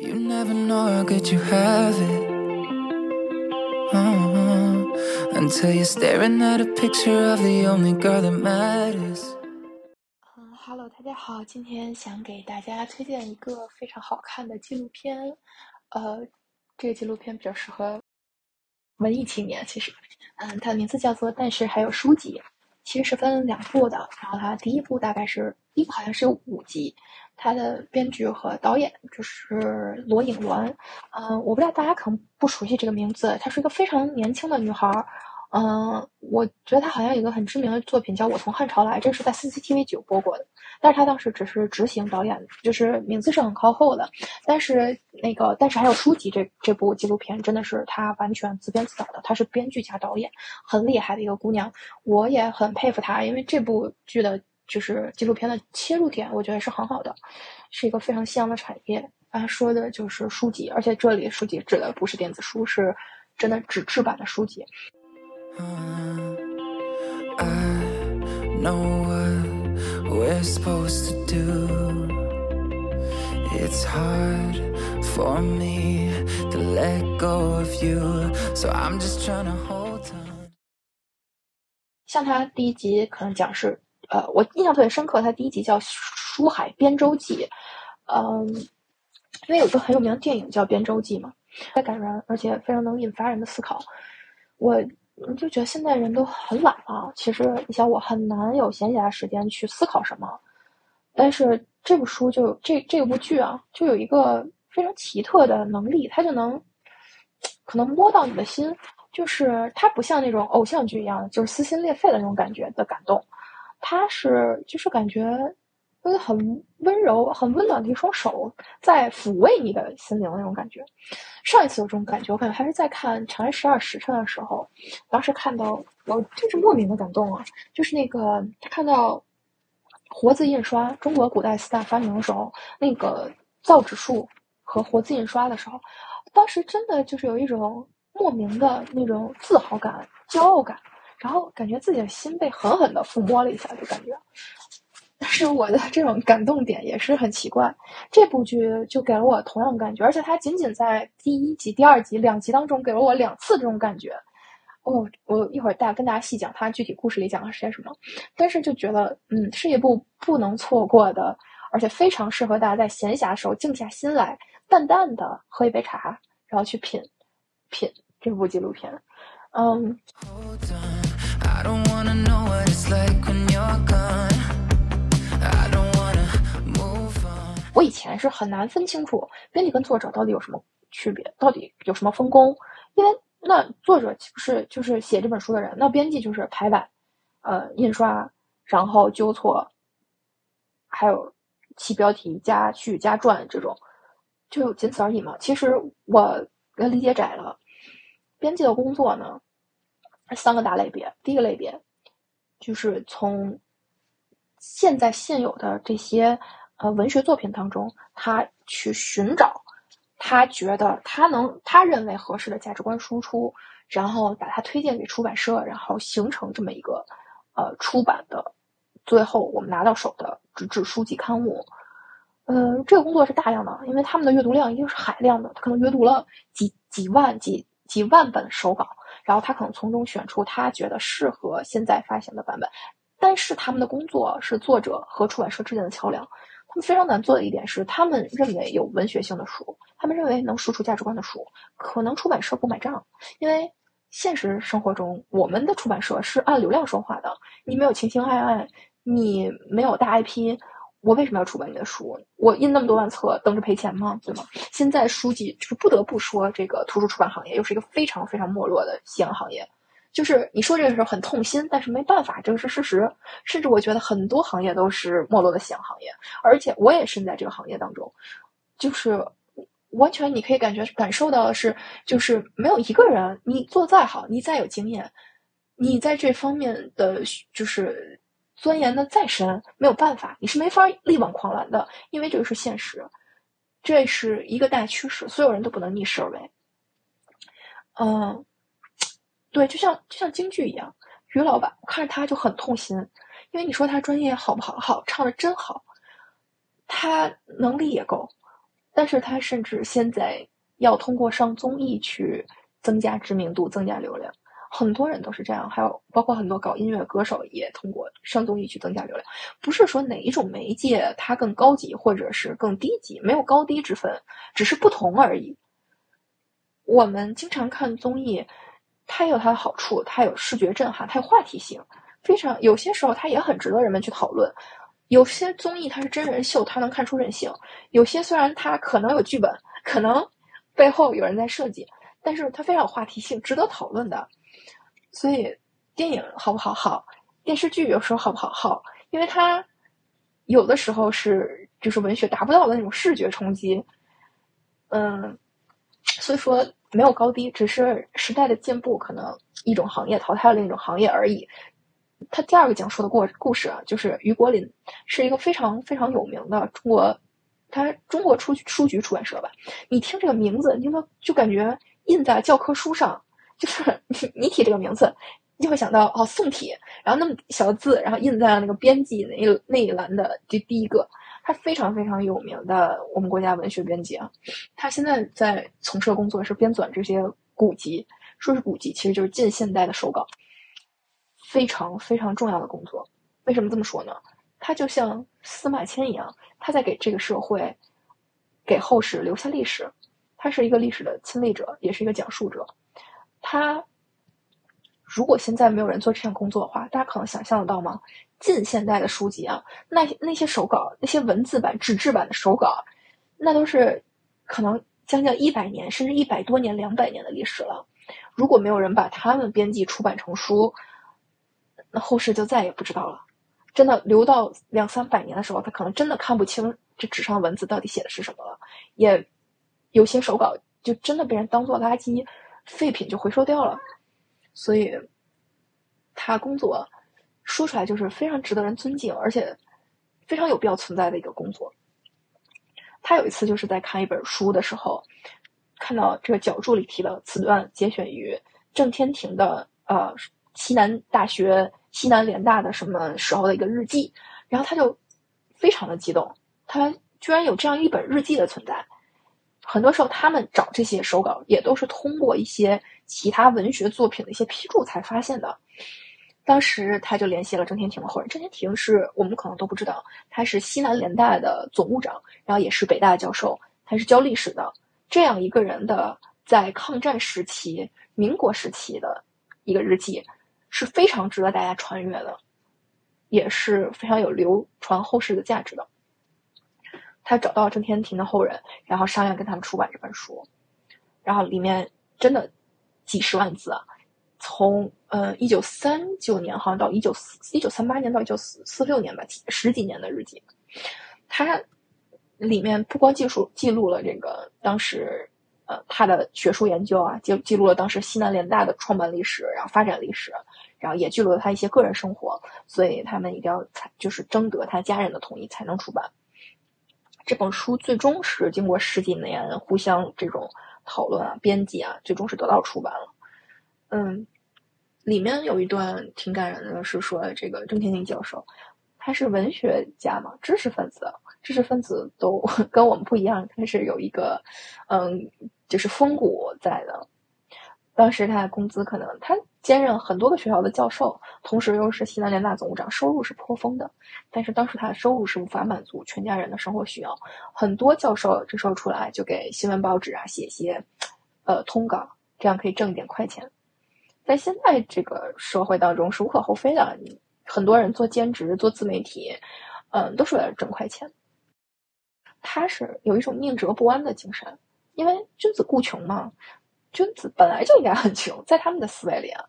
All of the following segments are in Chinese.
You never know how good you have it. Uh-huh. Until you're staring at a picture of the only girl that matters. 嗯，Hello，大家好，今天想给大家推荐一个非常好看的纪录片。呃，这个纪录片比较适合文艺青年，其实，嗯，它的名字叫做《但是还有书籍》，其实是分两部的。然后它第一部大概是第一部好像是有五集，它的编剧和导演就是罗颖鸾。嗯，我不知道大家可能不熟悉这个名字，她是一个非常年轻的女孩。嗯，我觉得她好像有个很知名的作品叫《我从汉朝来》，这是在 CCTV 九播过的。但是她当时只是执行导演，就是名字是很靠后的。但是那个，但是还有书籍这这部纪录片真的是她完全自编自导的，她是编剧加导演，很厉害的一个姑娘。我也很佩服她，因为这部剧的就是纪录片的切入点，我觉得是很好的，是一个非常香的产业。他说的就是书籍，而且这里书籍指的不是电子书，是真的纸质版的书籍。I know what we're supposed to do. It's hard for me to let go of you, so I'm just trying to hold on. 像他第一集可能讲是，呃，我印象特别深刻，它第一集叫《书海边舟记》，嗯，因为有个很有名的电影叫《边舟记》嘛，太感人，而且非常能引发人的思考。我就觉得现在人都很懒啊。其实你想，我很难有闲暇时间去思考什么。但是这部书就这这部剧啊，就有一个非常奇特的能力，它就能可能摸到你的心。就是它不像那种偶像剧一样，就是撕心裂肺的那种感觉的感动。它是就是感觉很温柔、很温暖的一双手在抚慰你的心灵那种感觉。上一次有这种感觉，我感觉还是在看《长安十二时辰》的时候，当时看到我就是莫名的感动啊！就是那个看到活字印刷，中国古代四大发明的时候，那个造纸术和活字印刷的时候，当时真的就是有一种莫名的那种自豪感、骄傲感，然后感觉自己的心被狠狠的抚摸了一下，就感觉。但是我的这种感动点也是很奇怪，这部剧就给了我同样的感觉，而且它仅仅在第一集、第二集两集当中给了我两次这种感觉。哦，我一会儿大跟大家细讲它具体故事里讲的是些什么，但是就觉得，嗯，是一部不能错过的，而且非常适合大家在闲暇时候静下心来，淡淡的喝一杯茶，然后去品品这部纪录片。嗯。我以前是很难分清楚编辑跟作者到底有什么区别，到底有什么分工，因为那作者岂不是就是写这本书的人，那编辑就是排版、呃印刷，然后纠错，还有起标题、加序、加传这种，就仅此而已嘛。其实我理解窄了，编辑的工作呢，三个大类别。第一个类别就是从现在现有的这些。呃，文学作品当中，他去寻找他觉得他能他认为合适的价值观输出，然后把它推荐给出版社，然后形成这么一个呃出版的，最后我们拿到手的纸质书籍刊物。呃，这个工作是大量的，因为他们的阅读量一定是海量的，他可能阅读了几几万几几万本手稿，然后他可能从中选出他觉得适合现在发行的版本。但是他们的工作是作者和出版社之间的桥梁。他们非常难做的一点是，他们认为有文学性的书，他们认为能输出价值观的书，可能出版社不买账，因为现实生活中，我们的出版社是按流量说话的。你没有情情爱爱，你没有大 IP，我为什么要出版你的书？我印那么多万册，等着赔钱吗？对吗？现在书籍就是不得不说，这个图书出版行业又是一个非常非常没落的夕阳行业。就是你说这个时候很痛心，但是没办法，这个是事实。甚至我觉得很多行业都是没落的夕阳行业，而且我也身在这个行业当中，就是完全你可以感觉感受到的是，就是没有一个人，你做再好，你再有经验，你在这方面的就是钻研的再深，没有办法，你是没法力挽狂澜的，因为这个是现实，这是一个大趋势，所有人都不能逆势而为。嗯。对，就像就像京剧一样，于老板，我看着他就很痛心，因为你说他专业好不好？好，唱的真好，他能力也够，但是他甚至现在要通过上综艺去增加知名度、增加流量。很多人都是这样，还有包括很多搞音乐歌手也通过上综艺去增加流量。不是说哪一种媒介它更高级或者是更低级，没有高低之分，只是不同而已。我们经常看综艺，它有它的好处，它有视觉震撼，它有话题性，非常有些时候它也很值得人们去讨论。有些综艺它是真人秀，它能看出人性；有些虽然它可能有剧本，可能背后有人在设计，但是它非常有话题性，值得讨论的。所以，电影好不好？好，电视剧有时候好不好？好，因为它有的时候是就是文学达不到的那种视觉冲击。嗯，所以说没有高低，只是时代的进步，可能一种行业淘汰了另一种行业而已。他第二个讲述的故故事啊，就是于国林，是一个非常非常有名的中国，他中国出书局出版社吧。你听这个名字，你就就感觉印在教科书上，就是 你你提这个名字，你就会想到哦宋体，然后那么小的字，然后印在了那个编辑那一那一栏的第第一个。他非常非常有名的我们国家文学编辑啊，他现在在从事的工作是编纂这些古籍，说是古籍，其实就是近现代的手稿。非常非常重要的工作，为什么这么说呢？他就像司马迁一样，他在给这个社会、给后世留下历史。他是一个历史的亲历者，也是一个讲述者。他如果现在没有人做这项工作的话，大家可能想象得到吗？近现代的书籍啊，那那些手稿、那些文字版、纸质版的手稿，那都是可能将近一百年，甚至一百多年、两百年的历史了。如果没有人把他们编辑出版成书，那后世就再也不知道了。真的留到两三百年的时候，他可能真的看不清这纸上文字到底写的是什么了。也有些手稿就真的被人当做垃圾废品就回收掉了。所以，他工作说出来就是非常值得人尊敬，而且非常有必要存在的一个工作。他有一次就是在看一本书的时候，看到这个脚注里提的此段节选于郑天庭的呃。西南大学、西南联大的什么时候的一个日记，然后他就非常的激动，他居然有这样一本日记的存在。很多时候，他们找这些手稿也都是通过一些其他文学作品的一些批注才发现的。当时他就联系了郑天庭的后人，郑天庭是我们可能都不知道，他是西南联大的总务长，然后也是北大教授，他是教历史的。这样一个人的在抗战时期、民国时期的一个日记。是非常值得大家传阅的，也是非常有流传后世的价值的。他找到郑天庭的后人，然后商量跟他们出版这本书，然后里面真的几十万字啊，从呃一九三九年好像到一九四一九三八年到一九四四六年吧，十几年的日记，他里面不光记述记录了这个当时。呃，他的学术研究啊，记记录了当时西南联大的创办历史，然后发展历史，然后也记录了他一些个人生活，所以他们一定要才就是征得他家人的同意才能出版这本书。最终是经过十几年互相这种讨论啊、编辑啊，最终是得到出版了。嗯，里面有一段挺感人的，是说这个郑天宁教授，他是文学家嘛，知识分子，知识分子都 跟我们不一样，他是有一个嗯。就是风骨在的，当时他的工资可能他兼任很多个学校的教授，同时又是西南联大总务长，收入是颇丰的。但是当时他的收入是无法满足全家人的生活需要，很多教授这时候出来就给新闻报纸啊写些呃通稿，这样可以挣一点快钱。在现在这个社会当中是无可厚非的，很多人做兼职做自媒体，嗯，都是为了挣快钱。他是有一种宁折不弯的精神。因为君子固穷嘛，君子本来就应该很穷，在他们的思维里啊，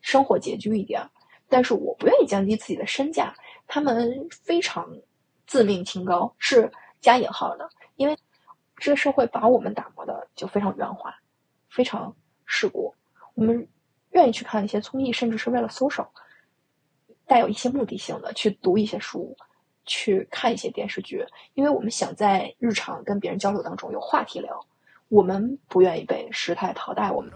生活拮据一点，但是我不愿意降低自己的身价。他们非常自命清高，是加引号的，因为这个社会把我们打磨的就非常圆滑，非常世故。我们愿意去看一些综艺，甚至是为了搜手，带有一些目的性的去读一些书。去看一些电视剧，因为我们想在日常跟别人交流当中有话题聊。我们不愿意被时态淘汰。我们。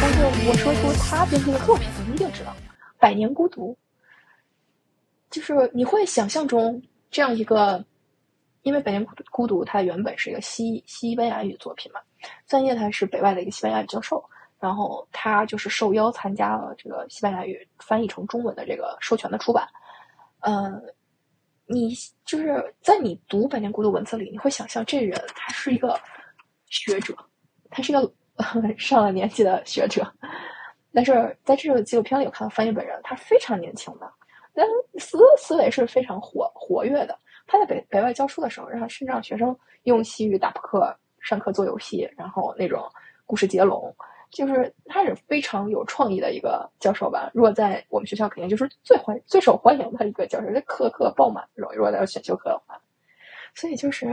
但是我说出他编剧的作品，你一定知道，《百年孤独》，就是你会想象中这样一个。因为《百年孤孤独》它原本是一个西西班牙语作品嘛，三叶他是北外的一个西班牙语教授，然后他就是受邀参加了这个西班牙语翻译成中文的这个授权的出版。嗯，你就是在你读《百年孤独》文字里，你会想象这人他是一个学者，他是一个 上了年纪的学者，但是在这个纪录片里，我看到翻译本人，他非常年轻的。但思思维是非常活活跃的。他在北北外教书的时候，然后甚至让学生用西语打扑克、上课做游戏，然后那种故事接龙，就是他是非常有创意的一个教授吧。如果在我们学校，肯定就是最欢最受欢迎的一个教授，这课课爆满这种。如果在选修课的话，所以就是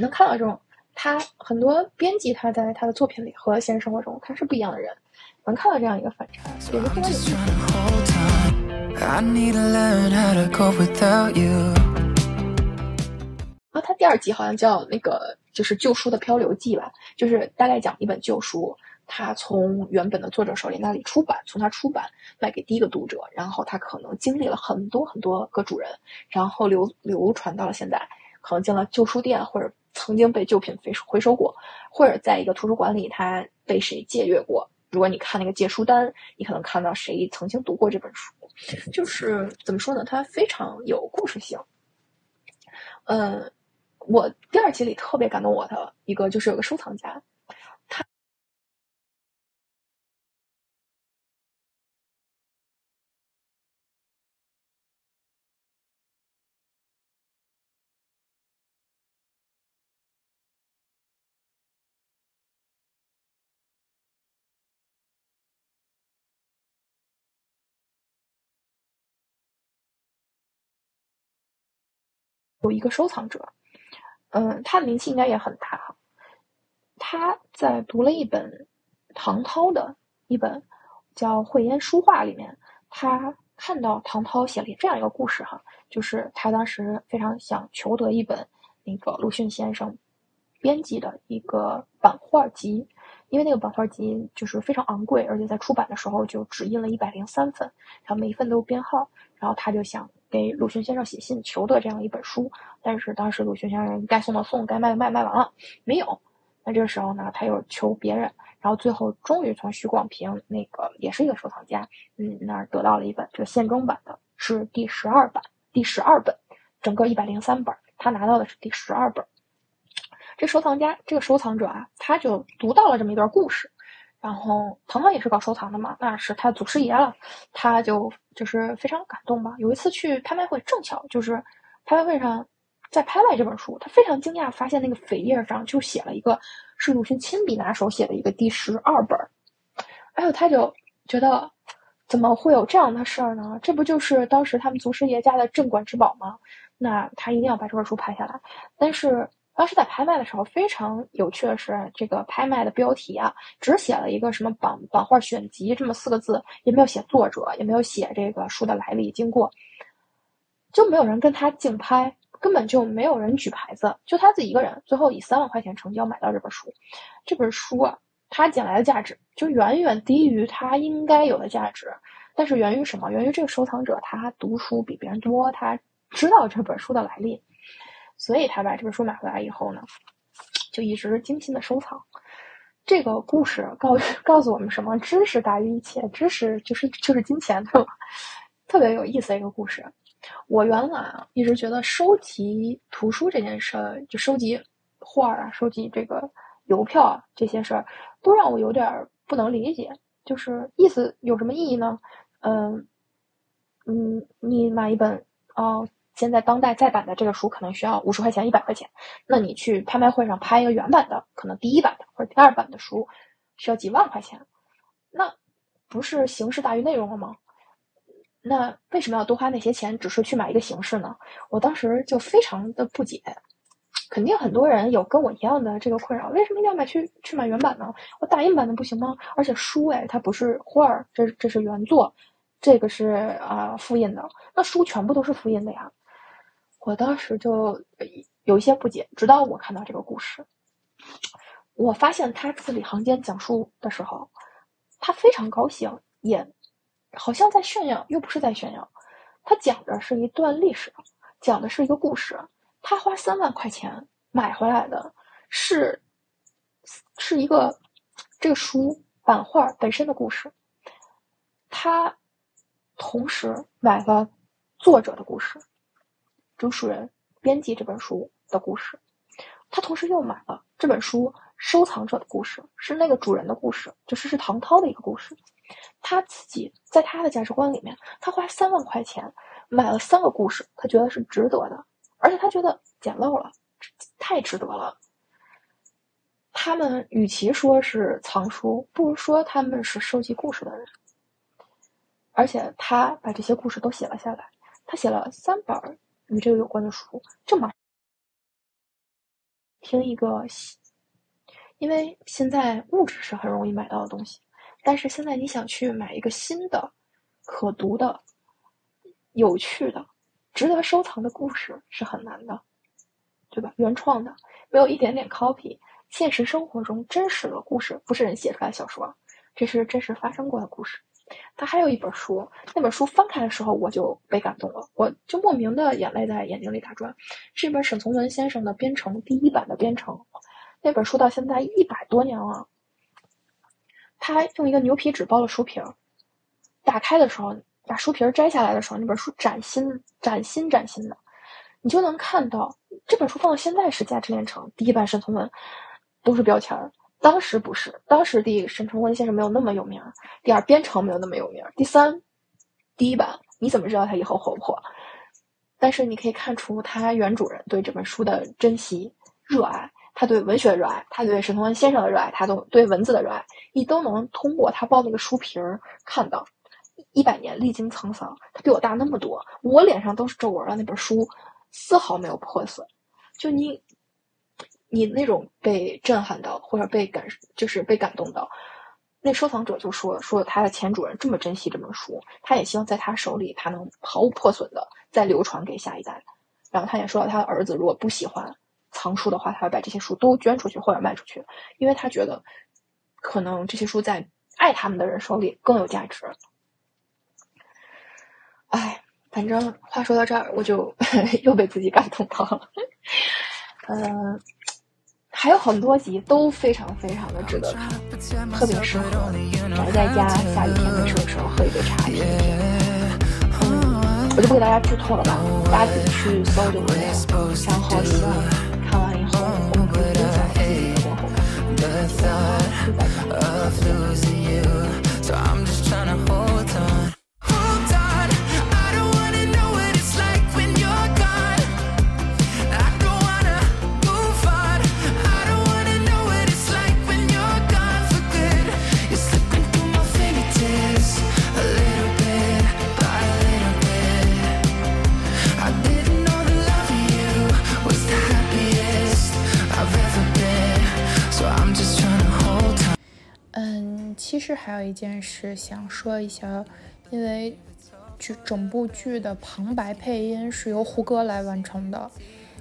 能看到这种他很多编辑他在他的作品里和现实生活中他是不一样的人，能看到这样一个反差，也是非常有意思。you。啊，他第二集好像叫那个，就是旧书的漂流记吧，就是大概讲一本旧书，他从原本的作者手里那里出版，从他出版卖给第一个读者，然后他可能经历了很多很多个主人，然后流流传到了现在，可能进了旧书店，或者曾经被旧品回收回收过，或者在一个图书馆里，他被谁借阅过。如果你看那个借书单，你可能看到谁曾经读过这本书，就是怎么说呢？它非常有故事性。嗯，我第二集里特别感动我的一个就是有个收藏家。他有一个收藏者，嗯，他的名气应该也很大哈。他在读了一本唐涛的一本叫《慧烟书画》里面，他看到唐涛写了这样一个故事哈，就是他当时非常想求得一本那个鲁迅先生编辑的一个版画集，因为那个版画集就是非常昂贵，而且在出版的时候就只印了一百零三份，然后每一份都有编号，然后他就想。给鲁迅先生写信求得这样一本书，但是当时鲁迅先生该送的送，该卖的卖，卖完了没有。那这个时候呢，他又求别人，然后最后终于从徐广平那个也是一个收藏家，嗯，那儿得到了一本这个现装版的，是第十二版，第十二本，整个一百零三本，他拿到的是第十二本。这收藏家，这个收藏者啊，他就读到了这么一段故事。然后唐涛也是搞收藏的嘛，那是他祖师爷了，他就就是非常感动吧。有一次去拍卖会，正巧就是拍卖会上在拍卖这本书，他非常惊讶，发现那个扉页上就写了一个是鲁迅亲笔拿手写的一个第十二本。哎呦，他就觉得怎么会有这样的事儿呢？这不就是当时他们祖师爷家的镇馆之宝吗？那他一定要把这本书拍下来。但是。当时在拍卖的时候，非常有趣的是，这个拍卖的标题啊，只写了一个什么版版画选集这么四个字，也没有写作者，也没有写这个书的来历经过，就没有人跟他竞拍，根本就没有人举牌子，就他自己一个人，最后以三万块钱成交买到这本书。这本书啊，他捡来的价值就远远低于他应该有的价值，但是源于什么？源于这个收藏者他读书比别人多，他知道这本书的来历。所以他把这本书买回来以后呢，就一直精心的收藏。这个故事告告诉我们什么？知识大于一切，知识就是就是金钱，对吧？特别有意思的一个故事。我原来啊一直觉得收集图书这件事儿，就收集画啊、收集这个邮票啊这些事儿，都让我有点不能理解。就是意思有什么意义呢？嗯嗯，你买一本啊。现在当代再版的这个书可能需要五十块钱、一百块钱，那你去拍卖会上拍一个原版的，可能第一版的或者第二版的书需要几万块钱，那不是形式大于内容了吗？那为什么要多花那些钱，只是去买一个形式呢？我当时就非常的不解。肯定很多人有跟我一样的这个困扰，为什么一定要买去去买原版呢？我打印版的不行吗？而且书哎，它不是画儿，这这是原作，这个是啊复印的，那书全部都是复印的呀。我当时就有一些不解，直到我看到这个故事，我发现他字里行间讲述的时候，他非常高兴，也好像在炫耀，又不是在炫耀。他讲的是一段历史，讲的是一个故事。他花三万块钱买回来的是是一个这个书版画本身的故事。他同时买了作者的故事，主书人编辑这本书的故事。他同时又买了这本书。收藏者的故事是那个主人的故事，就是是唐涛的一个故事。他自己在他的价值观里面，他花三万块钱买了三个故事，他觉得是值得的，而且他觉得捡漏了，太值得了。他们与其说是藏书，不如说他们是收集故事的人。而且他把这些故事都写了下来，他写了三本与这个有关的书。这么听一个。因为现在物质是很容易买到的东西，但是现在你想去买一个新的、可读的、有趣的、值得收藏的故事是很难的，对吧？原创的，没有一点点 copy，现实生活中真实的故事，不是人写出来的小说，这是真实发生过的故事。他还有一本书，那本书翻开的时候我就被感动了，我就莫名的眼泪在眼睛里打转，是一本沈从文先生的《编程》第一版的《编程》。那本书到现在一百多年了，他用一个牛皮纸包了书皮儿，打开的时候，把书皮儿摘下来的时候，那本书崭新、崭新、崭新的，你就能看到这本书放到现在是价值连城，第一版沈从文都是标签儿，当时不是，当时第一沈从文先生没有那么有名，第二编程没有那么有名，第三第一版你怎么知道他以后火不火？但是你可以看出他原主人对这本书的珍惜、热爱。他对文学的热爱，他对沈从文先生的热爱，他都对文字的热爱，你都能通过他包那个书皮儿看到。一百年历经沧桑，他比我大那么多，我脸上都是皱纹了，那本书丝毫没有破损。就你，你那种被震撼到，或者被感，就是被感动到。那收藏者就说说他的前主人这么珍惜这本书，他也希望在他手里，他能毫无破损的再流传给下一代。然后他也说到他的儿子如果不喜欢。藏书的话，他会把这些书都捐出去或者卖出去，因为他觉得可能这些书在爱他们的人手里更有价值。哎，反正话说到这儿，我就 又被自己感动到了。嗯，还有很多集都非常非常的值得看，特别适合宅在家下雨天没事的时候喝一杯茶品一听。我就不给大家剧透了吧，大家自己去搜就可以了。然后希望。看完以后，我们可以分享自己的观后感。实还有一件事想说一下，因为剧整部剧的旁白配音是由胡歌来完成的。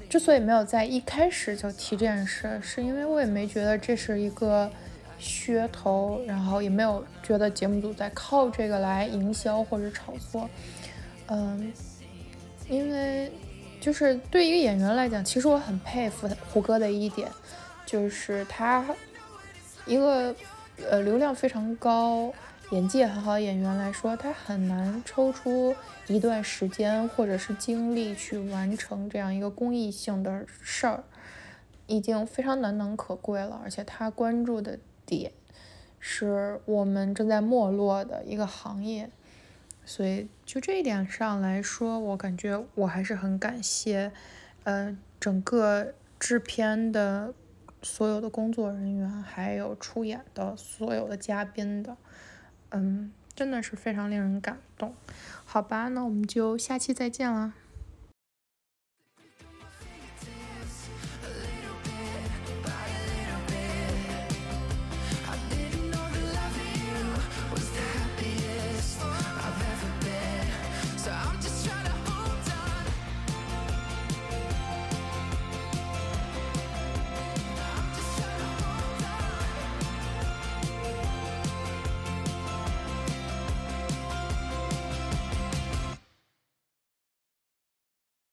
之所以没有在一开始就提这件事，是因为我也没觉得这是一个噱头，然后也没有觉得节目组在靠这个来营销或者炒作。嗯，因为就是对一个演员来讲，其实我很佩服胡歌的一点，就是他一个。呃，流量非常高，演技也很好演员来说，他很难抽出一段时间或者是精力去完成这样一个公益性的事儿，已经非常难能可贵了。而且他关注的点是我们正在没落的一个行业，所以就这一点上来说，我感觉我还是很感谢，呃，整个制片的。所有的工作人员，还有出演的所有的嘉宾的，嗯，真的是非常令人感动。好吧，那我们就下期再见了。